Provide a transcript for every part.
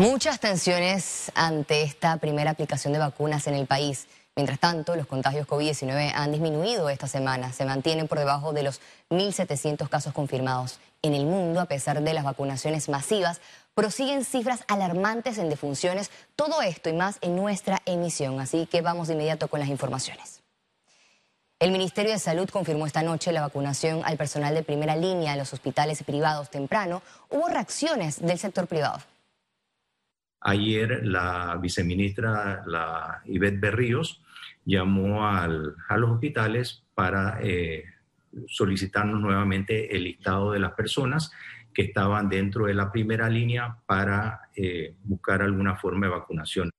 Muchas tensiones ante esta primera aplicación de vacunas en el país. Mientras tanto, los contagios COVID-19 han disminuido esta semana. Se mantienen por debajo de los 1.700 casos confirmados. En el mundo, a pesar de las vacunaciones masivas, prosiguen cifras alarmantes en defunciones. Todo esto y más en nuestra emisión. Así que vamos de inmediato con las informaciones. El Ministerio de Salud confirmó esta noche la vacunación al personal de primera línea en los hospitales privados temprano. Hubo reacciones del sector privado. Ayer la viceministra, la Ivette Berríos, llamó a los hospitales para eh, solicitarnos nuevamente el listado de las personas que estaban dentro de la primera línea para eh, buscar alguna forma de vacunación.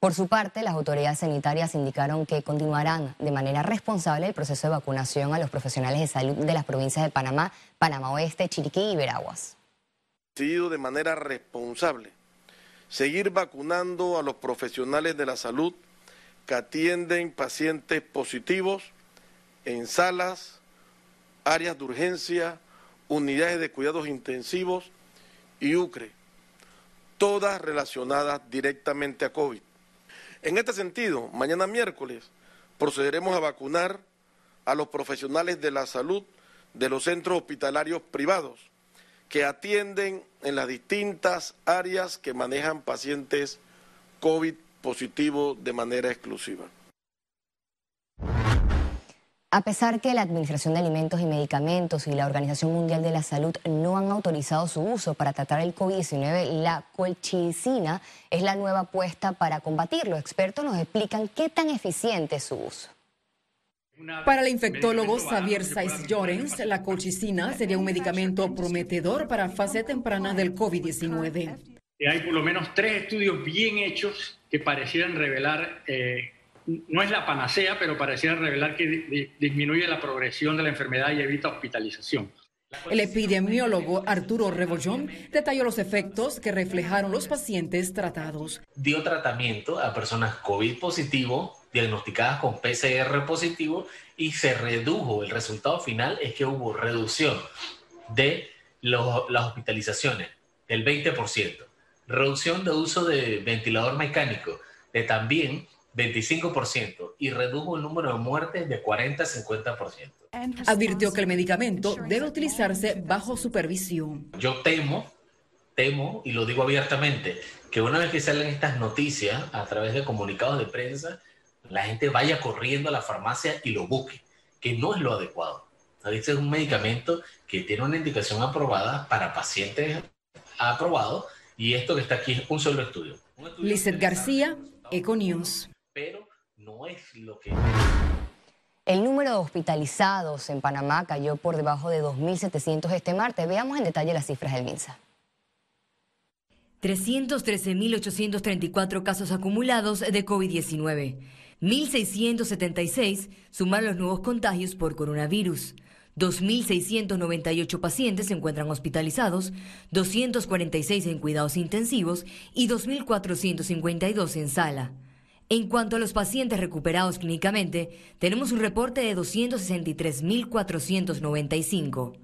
Por su parte, las autoridades sanitarias indicaron que continuarán de manera responsable el proceso de vacunación a los profesionales de salud de las provincias de Panamá, Panamá Oeste, Chiriquí y Veraguas decidido de manera responsable seguir vacunando a los profesionales de la salud que atienden pacientes positivos en salas, áreas de urgencia, unidades de cuidados intensivos y UCRE, todas relacionadas directamente a COVID. En este sentido, mañana miércoles procederemos a vacunar a los profesionales de la salud de los centros hospitalarios privados que atienden en las distintas áreas que manejan pacientes COVID positivos de manera exclusiva. A pesar que la Administración de Alimentos y Medicamentos y la Organización Mundial de la Salud no han autorizado su uso para tratar el COVID-19, la colchicina es la nueva apuesta para combatirlo. Expertos nos explican qué tan eficiente es su uso. Para el infectólogo Xavier Saiz Llorens, la colchicina sería un medicamento prometedor para fase temprana del COVID-19. Hay por lo menos tres estudios bien hechos que parecieran revelar, eh, no es la panacea, pero parecieran revelar que disminuye la progresión de la enfermedad y evita hospitalización. El epidemiólogo Arturo Rebollón detalló los efectos que reflejaron los pacientes tratados. Dio tratamiento a personas COVID positivo diagnosticadas con PCR positivo y se redujo, el resultado final es que hubo reducción de las hospitalizaciones del 20%, reducción de uso de ventilador mecánico de también 25% y redujo el número de muertes de 40 a 50%. Advirtió que el medicamento debe utilizarse bajo supervisión. Yo temo, temo, y lo digo abiertamente, que una vez que salen estas noticias a través de comunicados de prensa, la gente vaya corriendo a la farmacia y lo busque, que no es lo adecuado. Este es un medicamento que tiene una indicación aprobada para pacientes aprobados y esto que está aquí es un solo estudio. Lizeth García, Econews. Pero no es lo que... El número de hospitalizados en Panamá cayó por debajo de 2.700 este martes. Veamos en detalle las cifras del MINSA. 313.834 casos acumulados de COVID-19. 1.676 suman los nuevos contagios por coronavirus. 2.698 pacientes se encuentran hospitalizados, 246 en cuidados intensivos y 2.452 en sala. En cuanto a los pacientes recuperados clínicamente, tenemos un reporte de 263.495.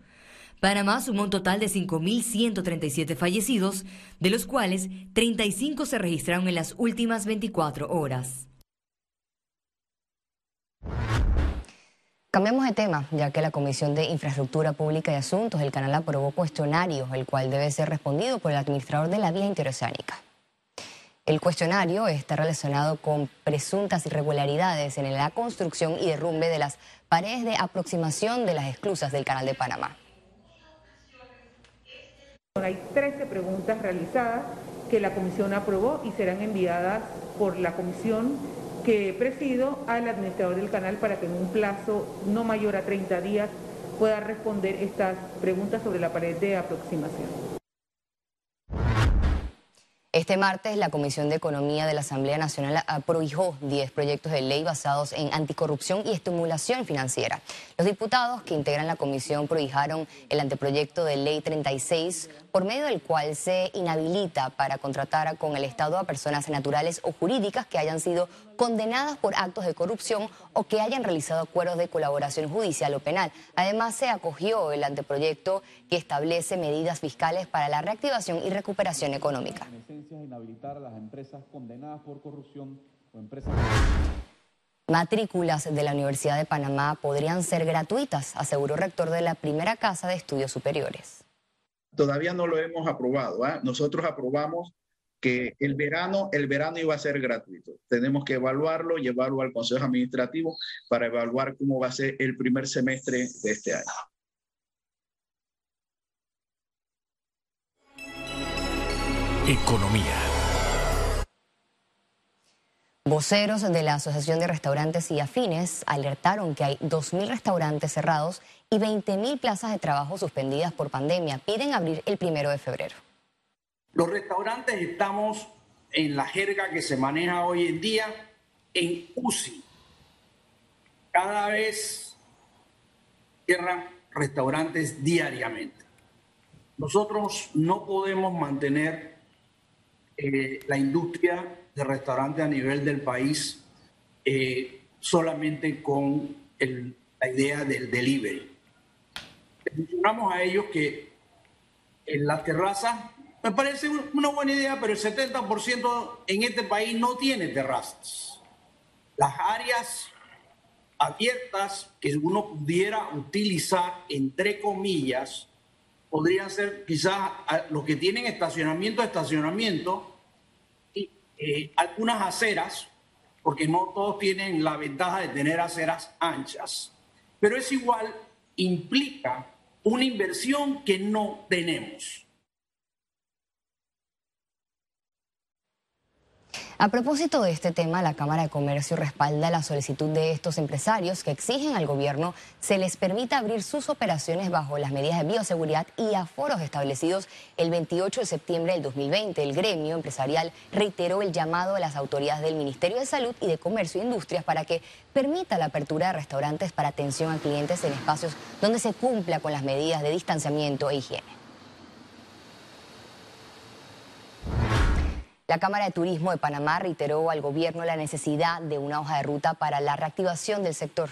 Panamá sumó un total de 5.137 fallecidos, de los cuales 35 se registraron en las últimas 24 horas. Cambiamos de tema, ya que la Comisión de Infraestructura Pública y Asuntos del canal aprobó cuestionario, el cual debe ser respondido por el administrador de la vía interoceánica. El cuestionario está relacionado con presuntas irregularidades en la construcción y derrumbe de las paredes de aproximación de las esclusas del Canal de Panamá. Hay 13 preguntas realizadas que la comisión aprobó y serán enviadas por la comisión que presido al administrador del canal para que en un plazo no mayor a 30 días pueda responder estas preguntas sobre la pared de aproximación. Este martes, la Comisión de Economía de la Asamblea Nacional prohijó 10 proyectos de ley basados en anticorrupción y estimulación financiera. Los diputados que integran la comisión prohijaron el anteproyecto de ley 36, por medio del cual se inhabilita para contratar con el Estado a personas naturales o jurídicas que hayan sido condenadas por actos de corrupción o que hayan realizado acuerdos de colaboración judicial o penal. Además, se acogió el anteproyecto que establece medidas fiscales para la reactivación y recuperación económica. Matrículas de la Universidad de Panamá podrían ser gratuitas, aseguró el rector de la primera casa de estudios superiores. Todavía no lo hemos aprobado. ¿ah? Nosotros aprobamos que el verano, el verano iba a ser gratuito. Tenemos que evaluarlo, llevarlo al Consejo Administrativo para evaluar cómo va a ser el primer semestre de este año. Economía. Voceros de la Asociación de Restaurantes y Afines alertaron que hay 2.000 restaurantes cerrados y 20.000 plazas de trabajo suspendidas por pandemia. Piden abrir el primero de febrero. Los restaurantes estamos en la jerga que se maneja hoy en día en UCI. Cada vez cierran restaurantes diariamente. Nosotros no podemos mantener eh, la industria de restaurantes a nivel del país eh, solamente con la idea del delivery. Mencionamos a ellos que en la terraza me parece una buena idea, pero el 70% en este país no tiene terrazas. Las áreas abiertas que uno pudiera utilizar, entre comillas, podrían ser quizás los que tienen estacionamiento, estacionamiento, eh, algunas aceras, porque no todos tienen la ventaja de tener aceras anchas, pero es igual, implica una inversión que no tenemos. A propósito de este tema, la Cámara de Comercio respalda la solicitud de estos empresarios que exigen al gobierno se les permita abrir sus operaciones bajo las medidas de bioseguridad y aforos establecidos el 28 de septiembre del 2020. El gremio empresarial reiteró el llamado a las autoridades del Ministerio de Salud y de Comercio e Industrias para que permita la apertura de restaurantes para atención a clientes en espacios donde se cumpla con las medidas de distanciamiento e higiene. La Cámara de Turismo de Panamá reiteró al gobierno la necesidad de una hoja de ruta para la reactivación del sector.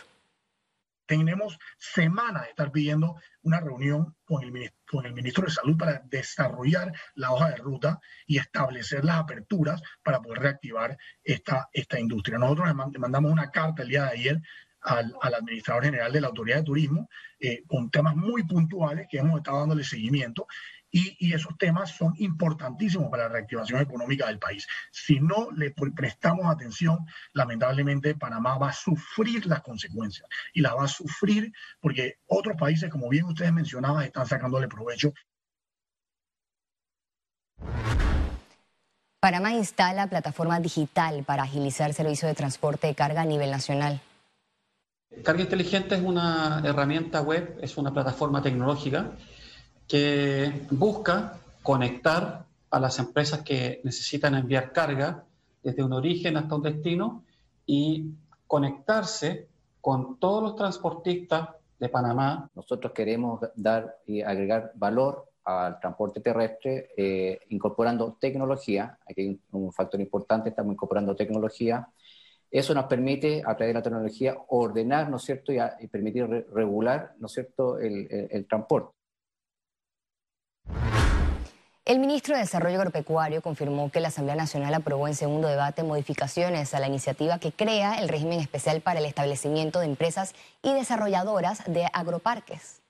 Tenemos semanas de estar pidiendo una reunión con el, con el ministro de Salud para desarrollar la hoja de ruta y establecer las aperturas para poder reactivar esta, esta industria. Nosotros le mandamos una carta el día de ayer al, administrador general de la Autoridad de Turismo eh, con temas muy puntuales que hemos estado dándole seguimiento y, esos temas son importantísimos para la reactivación económica del país. Si no le prestamos atención, lamentablemente Panamá va a sufrir las consecuencias y las va a sufrir porque otros países, como bien ustedes mencionaban, están sacándole provecho. Panamá instala plataforma digital para agilizar servicio de transporte de carga a nivel nacional. Carga Inteligente es una herramienta web, es una plataforma tecnológica que busca conectar a las empresas que necesitan enviar carga desde un origen hasta un destino y conectarse con todos los transportistas de Panamá. Nosotros queremos dar y agregar valor al transporte terrestre eh, incorporando tecnología. Aquí hay un factor importante, estamos incorporando tecnología. Eso nos permite, a través de la tecnología, ordenar, ¿no cierto?, y, permitir regular, ¿no cierto?, el transporte. El ministro de Desarrollo Agropecuario confirmó que la Asamblea Nacional aprobó en segundo debate modificaciones a la iniciativa que crea el régimen especial para el establecimiento de empresas y desarrolladoras de agroparques.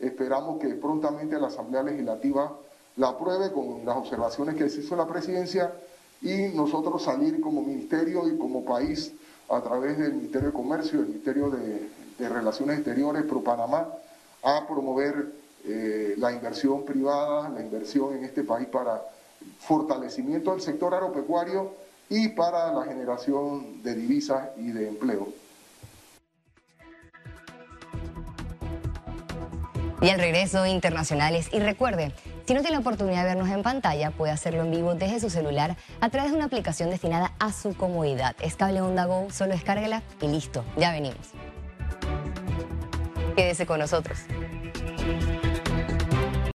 Esperamos que prontamente la Asamblea Legislativa la apruebe con las observaciones que se hizo la presidencia y nosotros salir como ministerio y como país a través del Ministerio de Comercio y Ministerio de, de Relaciones Exteriores, Pro Panamá, a promover eh, la inversión privada, la inversión en este país para fortalecimiento del sector agropecuario y para la generación de divisas y de empleo. Y el regreso internacionales. Y recuerde, si no tiene la oportunidad de vernos en pantalla, puede hacerlo en vivo desde su celular a través de una aplicación destinada a su comodidad. Es Cable Onda Go, solo descárguela y listo, ya venimos. Quédese con nosotros.